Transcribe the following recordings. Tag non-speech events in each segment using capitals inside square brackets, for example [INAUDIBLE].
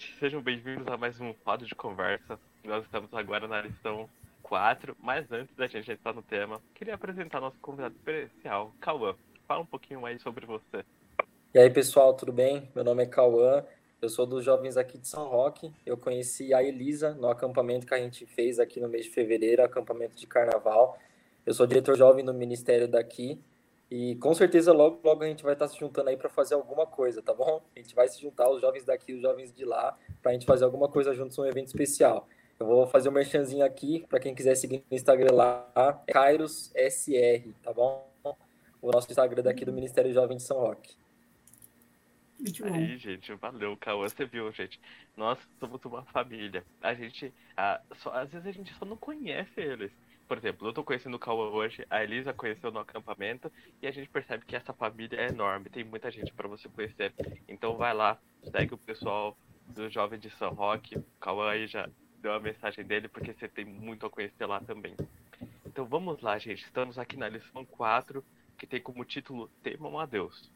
gente, sejam bem-vindos a mais um quadro de conversa. Nós estamos agora na lição 4, mas antes da gente entrar no tema, queria apresentar nosso convidado especial, Cauã. Fala um pouquinho mais sobre você. E aí, pessoal, tudo bem? Meu nome é Cauã, eu sou dos jovens aqui de São Roque. Eu conheci a Elisa no acampamento que a gente fez aqui no mês de fevereiro, acampamento de carnaval. Eu sou diretor jovem no ministério daqui e com certeza logo, logo a gente vai estar se juntando aí para fazer alguma coisa, tá bom? A gente vai se juntar, os jovens daqui, os jovens de lá, para a gente fazer alguma coisa juntos num evento especial. Eu vou fazer um merchanzinho aqui, para quem quiser seguir no Instagram lá, é Kairos SR, tá bom? O nosso Instagram daqui do Ministério Jovem de São Roque. Muito bom. Aí, gente, valeu, Cauã, você viu, gente. Nós somos uma família. A gente, ah, só, às vezes a gente só não conhece eles por exemplo, eu tô conhecendo o Cauã hoje, a Elisa conheceu no acampamento e a gente percebe que essa família é enorme, tem muita gente para você conhecer. Então vai lá, segue o pessoal do Jovem de São Roque, o Cauã aí já deu a mensagem dele porque você tem muito a conhecer lá também. Então vamos lá, gente, estamos aqui na lição 4, que tem como título Temam a Deus.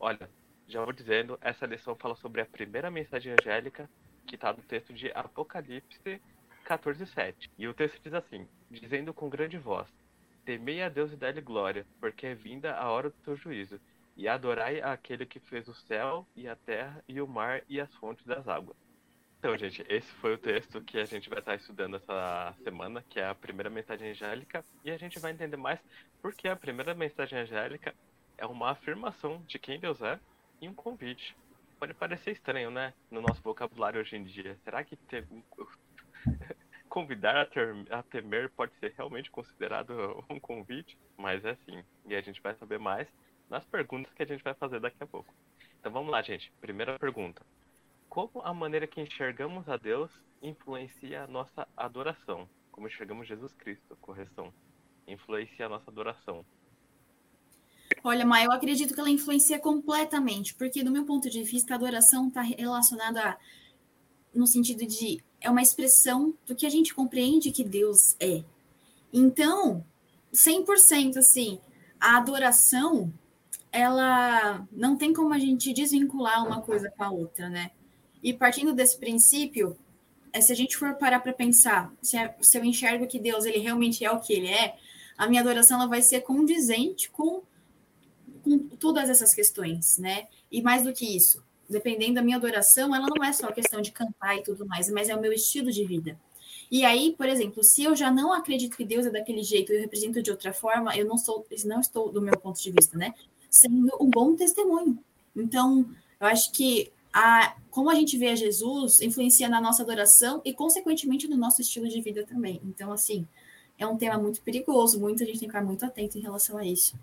Olha, já vou dizendo, essa lição fala sobre a primeira mensagem angélica que está no texto de Apocalipse 14:7. E o texto diz assim: dizendo com grande voz: Temei a Deus e dá-lhe glória, porque é vinda a hora do teu juízo, e adorai aquele que fez o céu e a terra e o mar e as fontes das águas. Então, gente, esse foi o texto que a gente vai estar estudando essa semana, que é a primeira mensagem angélica, e a gente vai entender mais porque a primeira mensagem angélica é uma afirmação de quem Deus é e um convite. Pode parecer estranho, né? No nosso vocabulário hoje em dia. Será que tem [LAUGHS] convidar a, ter, a, temer pode ser realmente considerado [LAUGHS] um convite, mas é sim. E a gente vai saber mais nas perguntas que a gente vai fazer daqui a pouco. Então vamos lá, gente. Primeira pergunta: Como a maneira que enxergamos a Deus influencia a nossa adoração? Como enxergamos Jesus Cristo, correção, influencia a nossa adoração. Olha, Maia, eu acredito que ela influencia completamente, porque do meu ponto de vista, a adoração está relacionada a, no sentido de é uma expressão do que a gente compreende que Deus é. Então, 100% assim, a adoração, ela não tem como a gente desvincular uma coisa com a outra, né? E partindo desse princípio, é, se a gente for parar para pensar, se, é, se eu enxergo que Deus ele realmente é o que ele é, a minha adoração ela vai ser condizente com, com todas essas questões, né? E mais do que isso, dependendo da minha adoração, ela não é só questão de cantar e tudo mais, mas é o meu estilo de vida. E aí, por exemplo, se eu já não acredito que Deus é daquele jeito e eu represento de outra forma, eu não sou, não estou do meu ponto de vista, né? Sendo um bom testemunho. Então, eu acho que a, como a gente vê Jesus influencia na nossa adoração e, consequentemente, no nosso estilo de vida também. Então, assim, é um tema muito perigoso, muito a gente tem que ficar muito atento em relação a isso.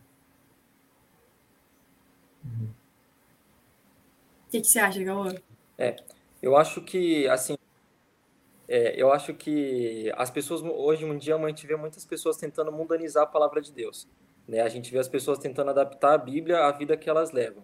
Uhum. O que, que, você acha, Gaúcho? É, eu acho que, assim, é, eu acho que as pessoas, hoje em dia, a gente vê muitas pessoas tentando mundanizar a palavra de Deus. Né? A gente vê as pessoas tentando adaptar a Bíblia à vida que elas levam.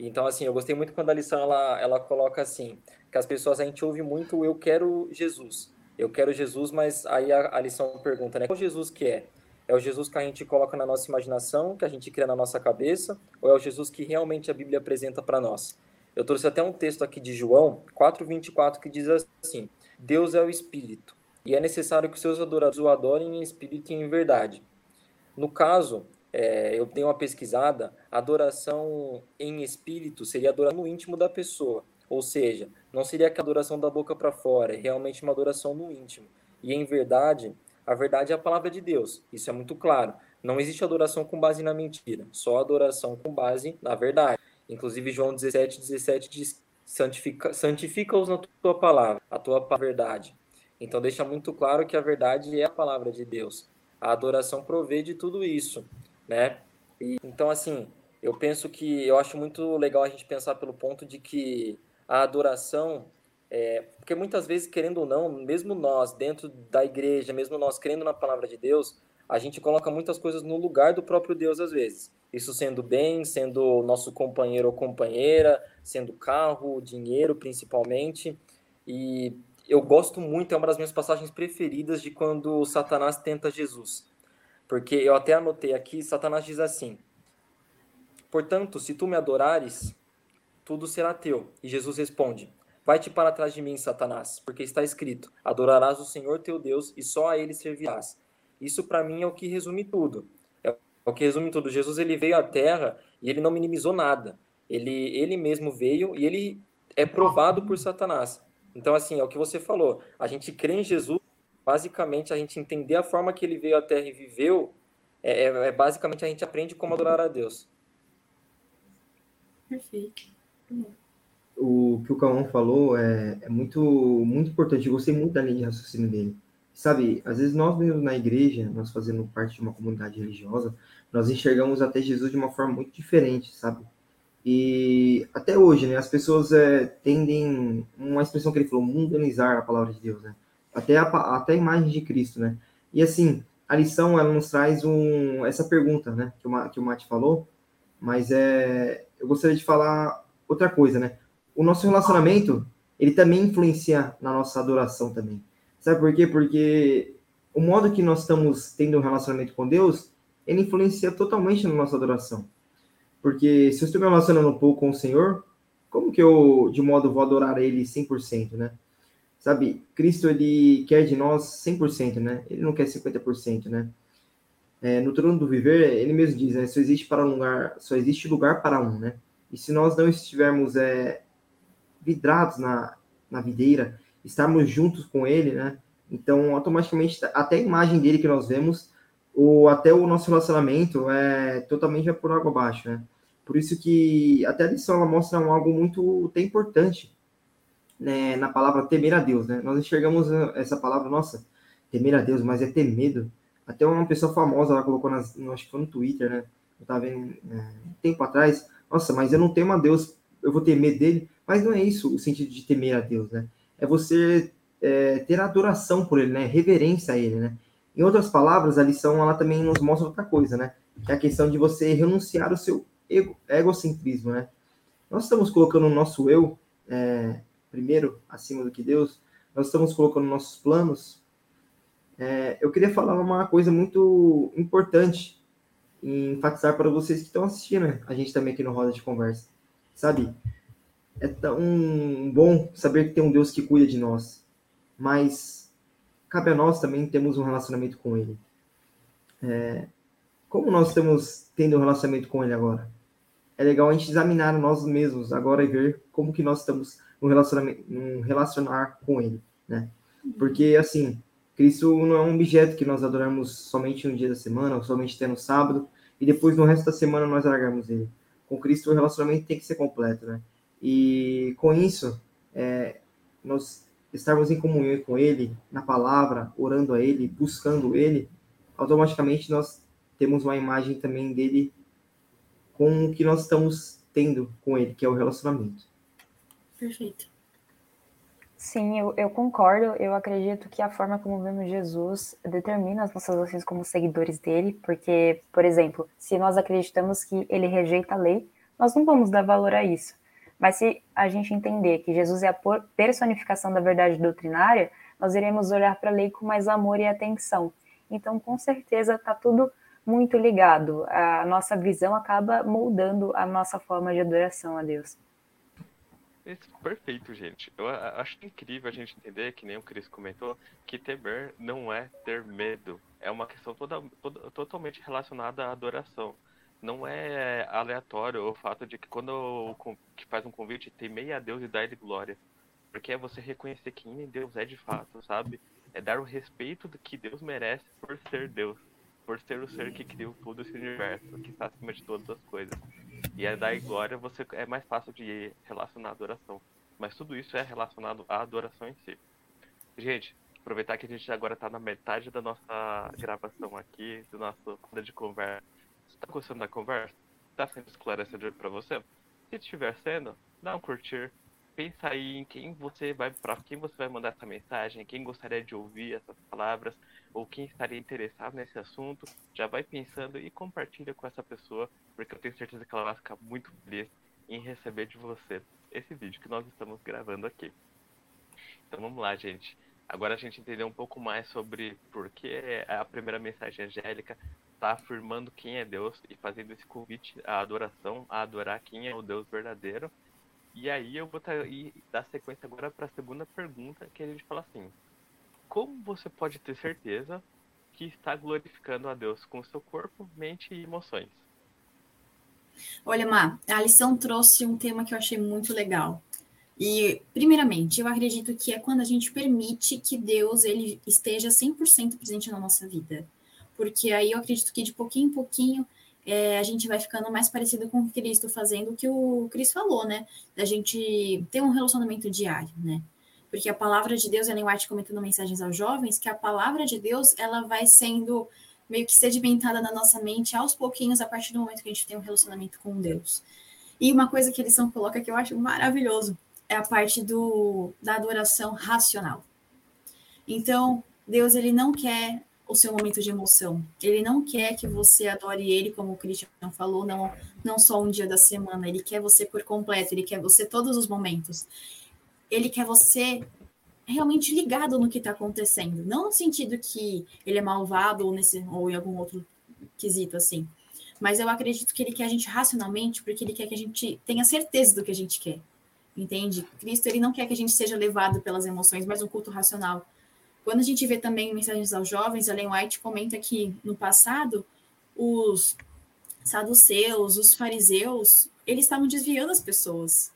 Então, assim, eu gostei muito quando a lição, ela, ela coloca assim, que as pessoas, a gente ouve muito, eu quero Jesus. Eu quero Jesus, mas aí a, a lição pergunta, né? Qual Jesus que é? É o Jesus que a gente coloca na nossa imaginação, que a gente cria na nossa cabeça, ou é o Jesus que realmente a Bíblia apresenta para nós? Eu trouxe até um texto aqui de João 4:24 que diz assim: Deus é o espírito, e é necessário que seus adoradores o adorem em espírito e em verdade. No caso, é, eu dei uma pesquisada, adoração em espírito seria adoração no íntimo da pessoa, ou seja, não seria a adoração da boca para fora, é realmente uma adoração no íntimo. E em verdade, a verdade é a palavra de Deus, isso é muito claro. Não existe adoração com base na mentira, só adoração com base na verdade. Inclusive, João 17, 17 diz: santifica-os santifica na tua palavra, a tua verdade. Então, deixa muito claro que a verdade é a palavra de Deus. A adoração provê de tudo isso, né? E, então, assim, eu penso que eu acho muito legal a gente pensar pelo ponto de que a adoração é, porque muitas vezes, querendo ou não, mesmo nós, dentro da igreja, mesmo nós crendo na palavra de Deus, a gente coloca muitas coisas no lugar do próprio Deus às vezes. Isso sendo bem, sendo nosso companheiro ou companheira, sendo carro, dinheiro principalmente. E eu gosto muito, é uma das minhas passagens preferidas de quando Satanás tenta Jesus. Porque eu até anotei aqui, Satanás diz assim: Portanto, se tu me adorares, tudo será teu. E Jesus responde: Vai-te para trás de mim, Satanás, porque está escrito: Adorarás o Senhor teu Deus e só a ele servirás. Isso para mim é o que resume tudo. É o que resume tudo. Jesus ele veio à Terra e ele não minimizou nada. Ele ele mesmo veio e ele é provado por Satanás. Então assim, é o que você falou. A gente crê em Jesus, basicamente a gente entender a forma que ele veio à Terra e viveu, é, é, é basicamente a gente aprende como adorar a Deus. Perfeito o que o Cauã falou é, é, muito, muito importante. Eu gostei muito da linha de raciocínio dele. Sabe, às vezes nós mesmos na igreja, nós fazendo parte de uma comunidade religiosa, nós enxergamos até Jesus de uma forma muito diferente, sabe? E até hoje, né, as pessoas é, tendem, uma expressão que ele falou, mundanizar a palavra de Deus, né? Até a, até a imagem de Cristo, né? E assim, a lição, ela nos traz um, essa pergunta, né, que o, que o Mate falou, mas é, eu gostaria de falar outra coisa, né? o nosso relacionamento, ele também influencia na nossa adoração também. Sabe por quê? Porque o modo que nós estamos tendo um relacionamento com Deus, ele influencia totalmente na nossa adoração. Porque se eu estou me relacionando pouco com o Senhor, como que eu, de modo, vou adorar Ele 100%, né? Sabe, Cristo, ele quer de nós 100%, né? Ele não quer 50%, né? É, no trono do viver, ele mesmo diz, né? Só existe, para um lugar, só existe lugar para um, né? E se nós não estivermos é, vidrados na, na videira, estarmos juntos com ele, né? Então, automaticamente, até a imagem dele que nós vemos, ou até o nosso relacionamento é totalmente por água abaixo, né? Por isso que até a lição ela mostra algo muito até importante né, na palavra temer a Deus, né? Nós enxergamos essa palavra, nossa, temer a Deus, mas é ter medo. Até uma pessoa famosa ela colocou, nas, acho que foi no Twitter, né? Eu tava vendo é, um tempo atrás, nossa, mas eu não temo a Deus, eu vou ter medo dele. Mas não é isso o sentido de temer a Deus, né? É você é, ter adoração por Ele, né? Reverência a Ele, né? Em outras palavras, a lição ela também nos mostra outra coisa, né? Que é a questão de você renunciar ao seu ego, egocentrismo, né? Nós estamos colocando o nosso eu é, primeiro acima do que Deus. Nós estamos colocando nossos planos. É, eu queria falar uma coisa muito importante e enfatizar para vocês que estão assistindo né? a gente também aqui no Roda de Conversa. Sabe, é tão bom saber que tem um Deus que cuida de nós, mas cabe a nós também termos um relacionamento com Ele. É, como nós estamos tendo um relacionamento com Ele agora? É legal a gente examinar nós mesmos agora e ver como que nós estamos no relacionamento, relacionar com Ele, né? Porque assim, Cristo não é um objeto que nós adoramos somente no dia da semana, ou somente até no sábado, e depois no resto da semana nós largamos Ele. Com Cristo o relacionamento tem que ser completo, né? E com isso, é, nós estarmos em comunhão com Ele, na palavra, orando a Ele, buscando Ele, automaticamente nós temos uma imagem também dele com o que nós estamos tendo com Ele, que é o relacionamento. Perfeito. Sim, eu, eu, concordo. Eu acredito que a forma como vemos Jesus determina as nossas ações como seguidores dele, porque, por exemplo, se nós acreditamos que ele rejeita a lei, nós não vamos dar valor a isso. Mas se a gente entender que Jesus é a personificação da verdade doutrinária, nós iremos olhar para a lei com mais amor e atenção. Então, com certeza, está tudo muito ligado. A nossa visão acaba moldando a nossa forma de adoração a Deus. Perfeito, gente. Eu acho incrível a gente entender, que nem o Cris comentou, que temer não é ter medo. É uma questão toda, toda, totalmente relacionada à adoração não é aleatório o fato de que quando que faz um convite, temei a Deus e dá-lhe glória. Porque é você reconhecer quem Deus é de fato, sabe? É dar o respeito do que Deus merece por ser Deus. Por ser o ser que criou todo esse universo, que está acima de todas as coisas. E é dar glória, você é mais fácil de relacionar a adoração. Mas tudo isso é relacionado à adoração em si. Gente, aproveitar que a gente agora está na metade da nossa gravação aqui, do nosso de conversa Tá gostando da conversa? Tá sendo esclarecedor para você? Se estiver sendo, dá um curtir. Pensa aí em quem você vai para quem você vai mandar essa mensagem, quem gostaria de ouvir essas palavras ou quem estaria interessado nesse assunto. Já vai pensando e compartilha com essa pessoa, porque eu tenho certeza que ela vai ficar muito feliz em receber de você esse vídeo que nós estamos gravando aqui. Então vamos lá, gente. Agora a gente entendeu um pouco mais sobre por que a primeira mensagem angélica está afirmando quem é Deus e fazendo esse convite à adoração, a adorar quem é o Deus verdadeiro. E aí eu vou dar sequência agora para a segunda pergunta, que a gente fala assim: Como você pode ter certeza que está glorificando a Deus com seu corpo, mente e emoções? Olha, Má, a lição trouxe um tema que eu achei muito legal. E, primeiramente, eu acredito que é quando a gente permite que Deus ele esteja 100% presente na nossa vida. Porque aí eu acredito que de pouquinho em pouquinho é, a gente vai ficando mais parecido com o Cristo, fazendo o que o Cristo falou, né? Da gente ter um relacionamento diário, né? Porque a palavra de Deus, Ellen White comentando mensagens aos jovens, que a palavra de Deus, ela vai sendo meio que sedimentada na nossa mente aos pouquinhos, a partir do momento que a gente tem um relacionamento com Deus. E uma coisa que a lição coloca que eu acho maravilhoso é a parte do, da adoração racional. Então, Deus, ele não quer o seu momento de emoção. Ele não quer que você adore ele, como o Christian falou, não, não só um dia da semana. Ele quer você por completo, ele quer você todos os momentos. Ele quer você realmente ligado no que está acontecendo. Não no sentido que ele é malvado ou, nesse, ou em algum outro quesito assim. Mas eu acredito que ele quer a gente racionalmente, porque ele quer que a gente tenha certeza do que a gente quer. Entende? Cristo ele não quer que a gente seja levado pelas emoções, mas um culto racional quando a gente vê também mensagens aos jovens, Ellen White comenta que no passado os saduceus, os fariseus, eles estavam desviando as pessoas.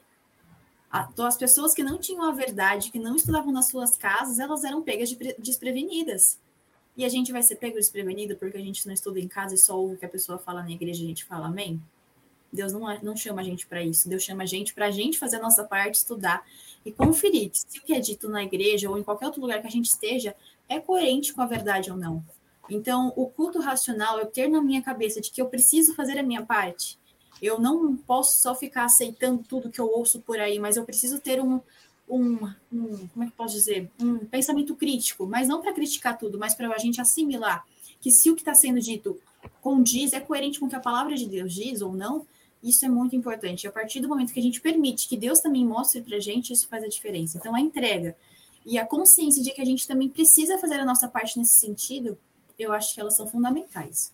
Então, as pessoas que não tinham a verdade, que não estudavam nas suas casas, elas eram pegas de desprevenidas. E a gente vai ser pego desprevenido porque a gente não estuda em casa e só ouve o que a pessoa fala na igreja e a gente fala amém? Deus não, não chama a gente para isso. Deus chama a gente para a gente fazer a nossa parte, estudar e conferir se o que é dito na igreja ou em qualquer outro lugar que a gente esteja é coerente com a verdade ou não. Então, o culto racional é ter na minha cabeça de que eu preciso fazer a minha parte. Eu não posso só ficar aceitando tudo que eu ouço por aí, mas eu preciso ter um, um, um como é que posso dizer? Um pensamento crítico, mas não para criticar tudo, mas para a gente assimilar que se o que está sendo dito condiz, é coerente com o que a palavra de Deus diz ou não, isso é muito importante. A partir do momento que a gente permite que Deus também mostre para a gente, isso faz a diferença. Então, a entrega e a consciência de que a gente também precisa fazer a nossa parte nesse sentido, eu acho que elas são fundamentais.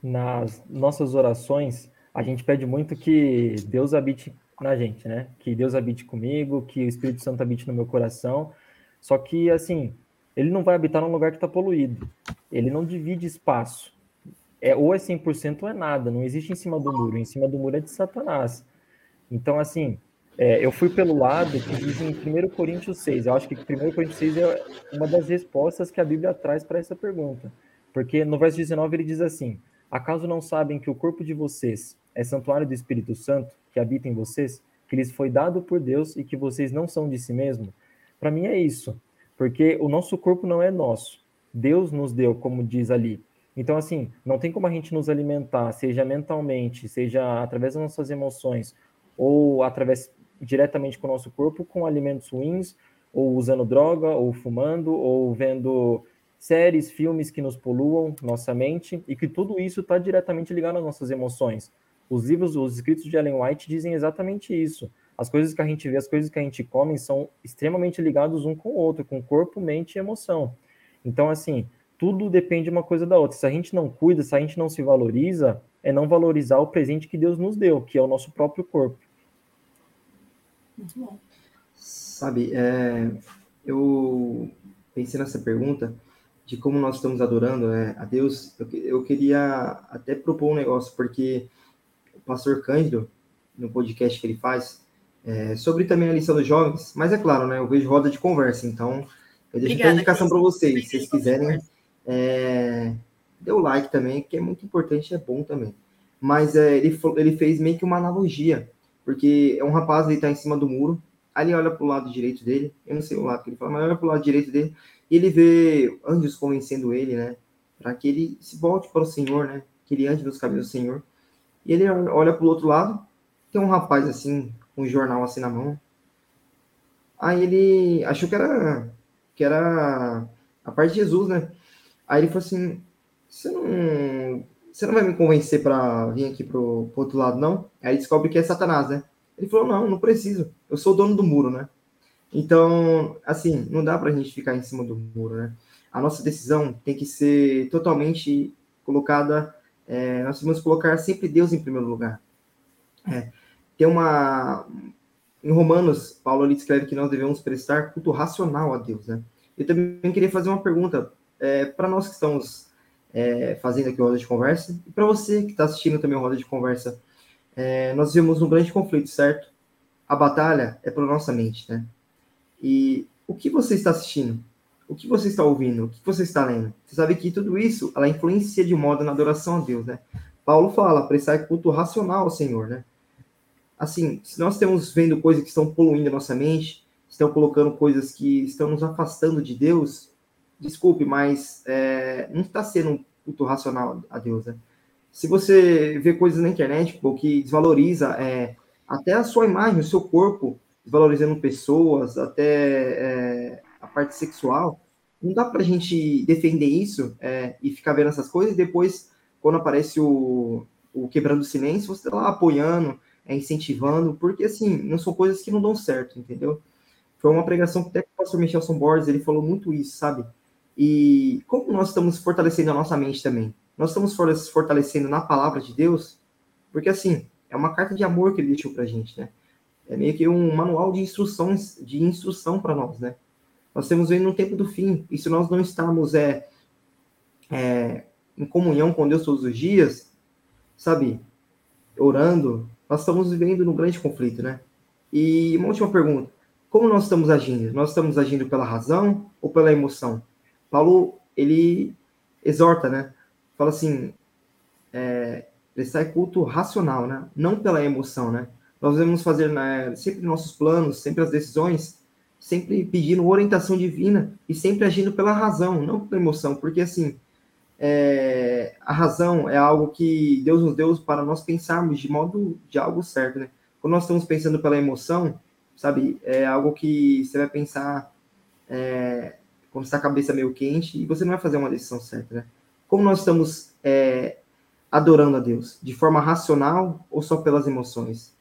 Nas nossas orações, a gente pede muito que Deus habite na gente, né? Que Deus habite comigo, que o Espírito Santo habite no meu coração. Só que, assim, ele não vai habitar num lugar que está poluído. Ele não divide espaço é ou é 100% ou é nada, não existe em cima do muro, em cima do muro é de Satanás. Então, assim, é, eu fui pelo lado que diz em 1 Coríntios 6, eu acho que 1 Coríntios 6 é uma das respostas que a Bíblia traz para essa pergunta, porque no verso 19 ele diz assim, acaso não sabem que o corpo de vocês é santuário do Espírito Santo, que habita em vocês, que lhes foi dado por Deus e que vocês não são de si mesmo? Para mim é isso, porque o nosso corpo não é nosso, Deus nos deu, como diz ali, então, assim, não tem como a gente nos alimentar, seja mentalmente, seja através das nossas emoções, ou através diretamente com o nosso corpo, com alimentos ruins, ou usando droga, ou fumando, ou vendo séries, filmes que nos poluam nossa mente, e que tudo isso está diretamente ligado às nossas emoções. Os livros, os escritos de Ellen White dizem exatamente isso. As coisas que a gente vê, as coisas que a gente come são extremamente ligados um com o outro, com corpo, mente e emoção. Então, assim, tudo depende uma coisa da outra. Se a gente não cuida, se a gente não se valoriza, é não valorizar o presente que Deus nos deu, que é o nosso próprio corpo. Muito bom. Sabe, é, eu pensei nessa pergunta de como nós estamos adorando é, a Deus. Eu, eu queria até propor um negócio, porque o pastor Cândido, no podcast que ele faz, é, sobre também a lição dos jovens, mas é claro, né? Eu vejo roda de conversa, então eu deixo Obrigada, a indicação para vocês, se vocês quiserem é, dê o like também, que é muito importante, é bom também. Mas é, ele, ele fez meio que uma analogia, porque é um rapaz, ele tá em cima do muro, ele olha pro lado direito dele, eu não sei o lado que ele fala, mas olha pro lado direito dele, e ele vê anjos convencendo ele, né, para que ele se volte para o Senhor, né, que ele ande nos caminhos do Senhor. E ele olha pro outro lado, tem um rapaz assim, um jornal assim na mão. Aí ele achou que era que era a parte de Jesus, né? Aí ele falou assim: você não, você não vai me convencer para vir aqui pro, pro outro lado, não? Aí descobre que é Satanás, né? Ele falou: não, não preciso. Eu sou o dono do muro, né? Então, assim, não dá para a gente ficar em cima do muro, né? A nossa decisão tem que ser totalmente colocada. É, nós devemos colocar sempre Deus em primeiro lugar. É, tem uma. Em Romanos, Paulo ele escreve que nós devemos prestar culto racional a Deus, né? Eu também queria fazer uma pergunta é, para nós que estamos é, fazendo aqui o Roda de Conversa, e para você que está assistindo também o Roda de Conversa. É, nós vivemos um grande conflito, certo? A batalha é para nossa mente, né? E o que você está assistindo? O que você está ouvindo? O que você está lendo? Você sabe que tudo isso, ela influencia de modo na adoração a Deus, né? Paulo fala, prestar culto racional ao Senhor, né? Assim, se nós estamos vendo coisas que estão poluindo a nossa mente, estão colocando coisas que estão nos afastando de Deus, desculpe, mas é, não está sendo um culto racional a Deus, né? Se você vê coisas na internet pô, que desvaloriza é, até a sua imagem, o seu corpo, desvalorizando pessoas, até é, a parte sexual, não dá para a gente defender isso é, e ficar vendo essas coisas e depois, quando aparece o, o quebrando o silêncio, você está lá apoiando, é, incentivando, porque assim, não são coisas que não dão certo, entendeu? Foi uma pregação que até o pastor Michelson Borges, ele falou muito isso, sabe? E como nós estamos fortalecendo a nossa mente também? Nós estamos fortalecendo na palavra de Deus, porque assim, é uma carta de amor que ele deixou pra gente, né? É meio que um manual de instruções, de instrução para nós, né? Nós estamos vendo no tempo do fim, e se nós não estamos é, é, em comunhão com Deus todos os dias, sabe, orando, nós estamos vivendo num grande conflito, né? E uma última pergunta: como nós estamos agindo? Nós estamos agindo pela razão ou pela emoção? Paulo, ele exorta, né? Fala assim, é, prestar culto racional, né? Não pela emoção, né? Nós devemos fazer né, sempre nossos planos, sempre as decisões, sempre pedindo orientação divina e sempre agindo pela razão, não pela emoção, porque assim, é, a razão é algo que Deus nos deu para nós pensarmos de modo de algo certo, né? Quando nós estamos pensando pela emoção, sabe, é algo que você vai pensar é, quando está a cabeça meio quente e você não vai fazer uma decisão certa, né? Como nós estamos é, adorando a Deus? De forma racional ou só pelas emoções?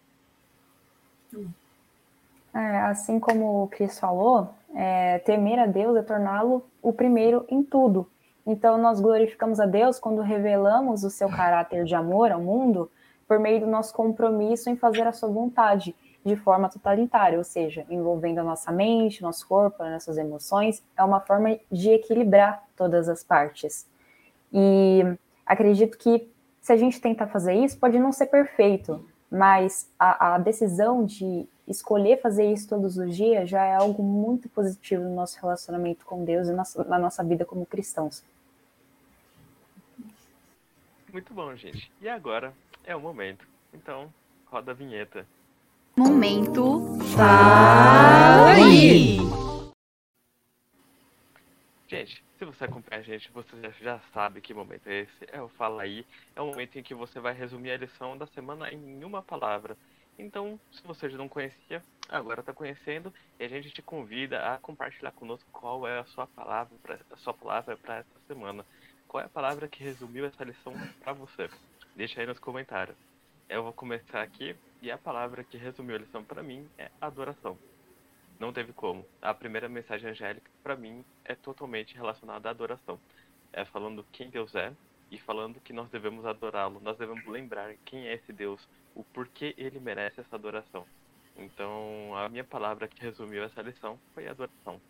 É, assim como o Cris falou, é, temer a Deus é torná-lo o primeiro em tudo. Então, nós glorificamos a Deus quando revelamos o seu caráter de amor ao mundo por meio do nosso compromisso em fazer a sua vontade de forma totalitária, ou seja, envolvendo a nossa mente, nosso corpo, nossas emoções, é uma forma de equilibrar todas as partes. E acredito que se a gente tentar fazer isso, pode não ser perfeito, mas a, a decisão de escolher fazer isso todos os dias já é algo muito positivo no nosso relacionamento com Deus e na nossa vida como cristãos. Muito bom, gente. E agora é o momento. Então, roda a vinheta. Momento Fale! Gente, se você acompanha a gente, você já sabe que momento é esse. É o Fala Aí. É o momento em que você vai resumir a lição da semana em uma palavra. Então, se você já não conhecia, agora está conhecendo e a gente te convida a compartilhar conosco qual é a sua palavra, pra, a sua palavra para essa semana. Qual é a palavra que resumiu essa lição para você? Deixa aí nos comentários. Eu vou começar aqui e a palavra que resumiu a lição para mim é adoração. Não teve como. A primeira mensagem angélica, para mim, é totalmente relacionada à adoração. É falando quem Deus é e falando que nós devemos adorá-lo. Nós devemos lembrar quem é esse Deus, o porquê ele merece essa adoração. Então, a minha palavra que resumiu essa lição foi adoração.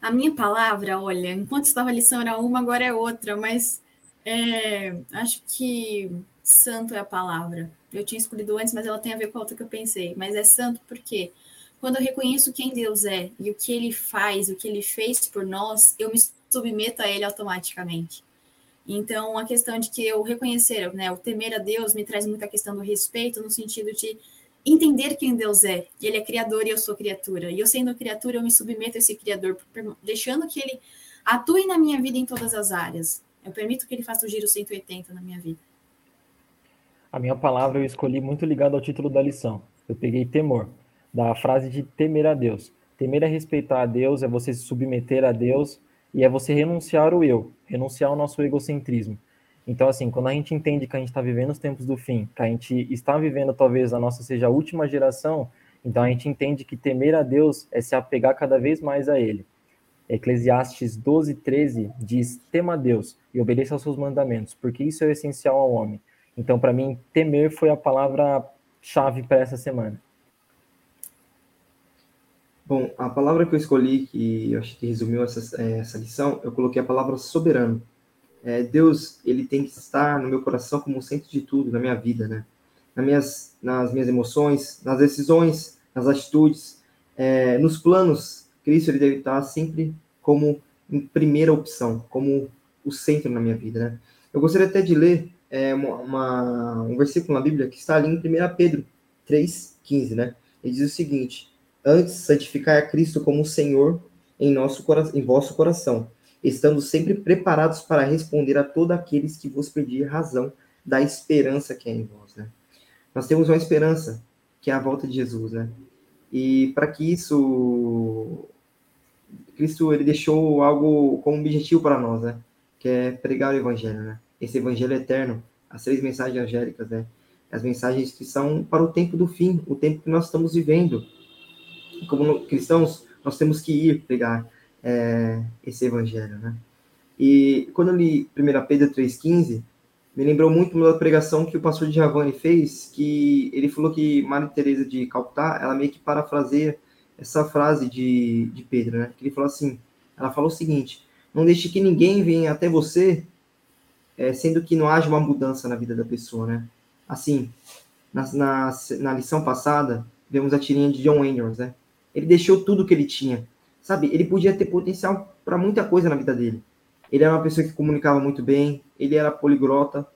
A minha palavra, olha, enquanto estava a lição era uma, agora é outra, mas é, acho que santo é a palavra. Eu tinha escolhido antes, mas ela tem a ver com a outra que eu pensei. Mas é santo porque quando eu reconheço quem Deus é e o que ele faz, o que ele fez por nós, eu me submeto a ele automaticamente. Então, a questão de que eu reconhecer, né, o temer a Deus me traz muita questão do respeito, no sentido de entender quem Deus é. Ele é criador e eu sou criatura. E eu sendo criatura, eu me submeto a esse criador, deixando que ele atue na minha vida em todas as áreas. Eu permito que ele faça o giro 180 na minha vida. A minha palavra eu escolhi muito ligado ao título da lição. Eu peguei temor, da frase de temer a Deus. Temer é respeitar a Deus, é você se submeter a Deus e é você renunciar o eu, renunciar ao nosso egocentrismo. Então, assim, quando a gente entende que a gente está vivendo os tempos do fim, que a gente está vivendo talvez a nossa seja a última geração, então a gente entende que temer a Deus é se apegar cada vez mais a Ele. Eclesiastes 12, 13 diz: tema a Deus e obedeça aos seus mandamentos, porque isso é essencial ao homem. Então, para mim, temer foi a palavra chave para essa semana? Bom, a palavra que eu escolhi, que eu acho que resumiu essa, é, essa lição, eu coloquei a palavra soberano. É, Deus, ele tem que estar no meu coração como o centro de tudo, na minha vida, né? Nas minhas, nas minhas emoções, nas decisões, nas atitudes, é, nos planos. Cristo, ele deve estar sempre como primeira opção, como o centro na minha vida, né? Eu gostaria até de ler é, uma, um versículo na Bíblia que está ali em 1 Pedro 3,15, né? Ele diz o seguinte: Antes, santificai a Cristo como Senhor em, nosso, em vosso coração, estando sempre preparados para responder a todos aqueles que vos pedir razão da esperança que é em vós, né? Nós temos uma esperança, que é a volta de Jesus, né? E para que isso Cristo ele deixou algo como objetivo para nós, né? Que é pregar o evangelho, né? Esse evangelho eterno, as três mensagens angélicas, né? As mensagens que são para o tempo do fim, o tempo que nós estamos vivendo. Como cristãos, nós temos que ir pregar é, esse evangelho, né? E quando eu li 1 Pedro 3,15, me lembrou muito da pregação que o pastor Giovanni fez, que ele falou que Maria Teresa de Calcutá, ela meio que parafraseia essa frase de, de Pedro, né? Que ele falou assim, ela falou o seguinte, não deixe que ninguém venha até você, é, sendo que não haja uma mudança na vida da pessoa, né? Assim, na, na, na lição passada, vemos a tirinha de John Andrews, né? Ele deixou tudo que ele tinha, sabe? Ele podia ter potencial para muita coisa na vida dele. Ele era uma pessoa que comunicava muito bem, ele era poliglota,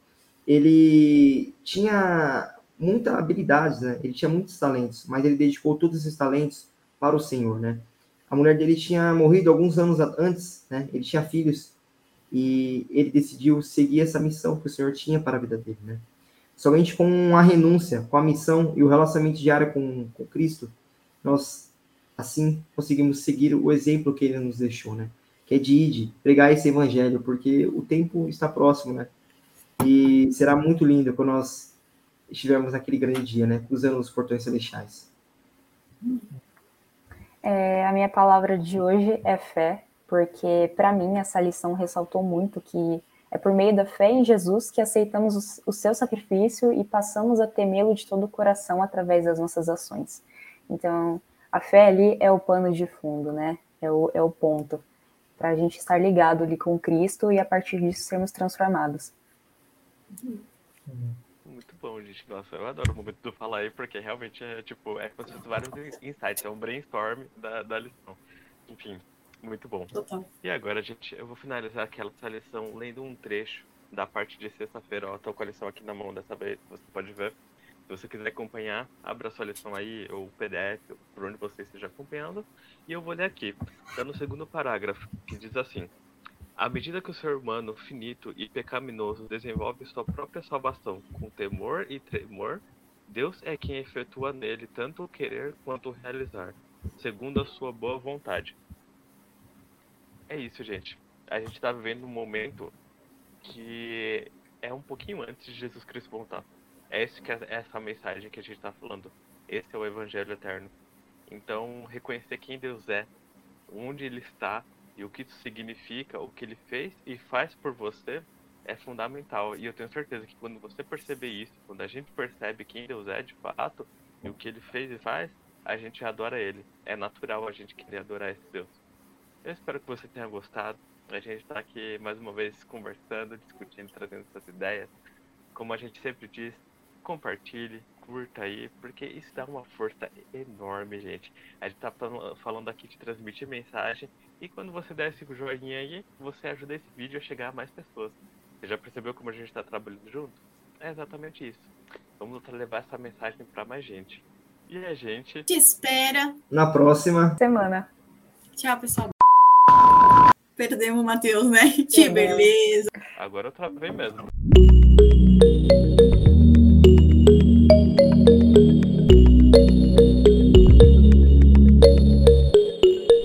ele tinha muita habilidades, né? Ele tinha muitos talentos, mas ele dedicou todos esses talentos para o Senhor, né? A mulher dele tinha morrido alguns anos antes, né? Ele tinha filhos e ele decidiu seguir essa missão que o Senhor tinha para a vida dele, né? Somente com a renúncia, com a missão e o relacionamento diário com, com Cristo, nós assim conseguimos seguir o exemplo que ele nos deixou, né? Que é de ir, pregar esse evangelho, porque o tempo está próximo, né? E será muito lindo quando nós estivermos naquele grande dia, né? Cruzando os portões celestiais. É, a minha palavra de hoje é fé, porque para mim essa lição ressaltou muito que é por meio da fé em Jesus que aceitamos o, seu sacrifício e passamos a temê-lo de todo o coração através das nossas ações. Então, a fé ali é o pano de fundo, né? É o, é o ponto para a gente estar ligado ali com Cristo e a partir disso sermos transformados. Uhum bom, gente. Nossa, eu adoro o momento do falar aí, porque realmente é tipo, é vários insights, é um brainstorm da, da lição. Enfim, muito bom. Total. E agora, gente, eu vou finalizar aquela lição lendo um trecho da parte de sexta-feira. Ó, tô com a lição aqui na mão dessa vez, você pode ver. Se você quiser acompanhar, abra sua lição aí, ou o PDF, por onde você esteja acompanhando. E eu vou ler aqui, tá no segundo parágrafo, que diz assim. À medida que o ser humano finito e pecaminoso desenvolve sua própria salvação com temor e tremor, Deus é quem efetua nele tanto o querer quanto o realizar, segundo a sua boa vontade. É isso, gente. A gente está vivendo um momento que é um pouquinho antes de Jesus Cristo voltar. É, esse que é essa mensagem que a gente está falando. Esse é o Evangelho eterno. Então, reconhecer quem Deus é, onde Ele está e o que isso significa, o que ele fez e faz por você é fundamental. E eu tenho certeza que quando você perceber isso, quando a gente percebe quem Deus é de fato e o que ele fez e faz, a gente adora ele. É natural a gente querer adorar esse Deus. Eu espero que você tenha gostado. A gente está aqui mais uma vez conversando, discutindo, trazendo essas ideias. Como a gente sempre diz, compartilhe, curta aí, porque isso dá uma força enorme, gente. A gente tá falando aqui de transmitir mensagem e quando você der esse joinha aí, você ajuda esse vídeo a chegar a mais pessoas. Você já percebeu como a gente está trabalhando junto? É exatamente isso. Vamos levar essa mensagem para mais gente. E a gente te espera na próxima semana. Tchau, pessoal. Perdemos o Matheus, né? [LAUGHS] Que beleza. Agora eu travei mesmo.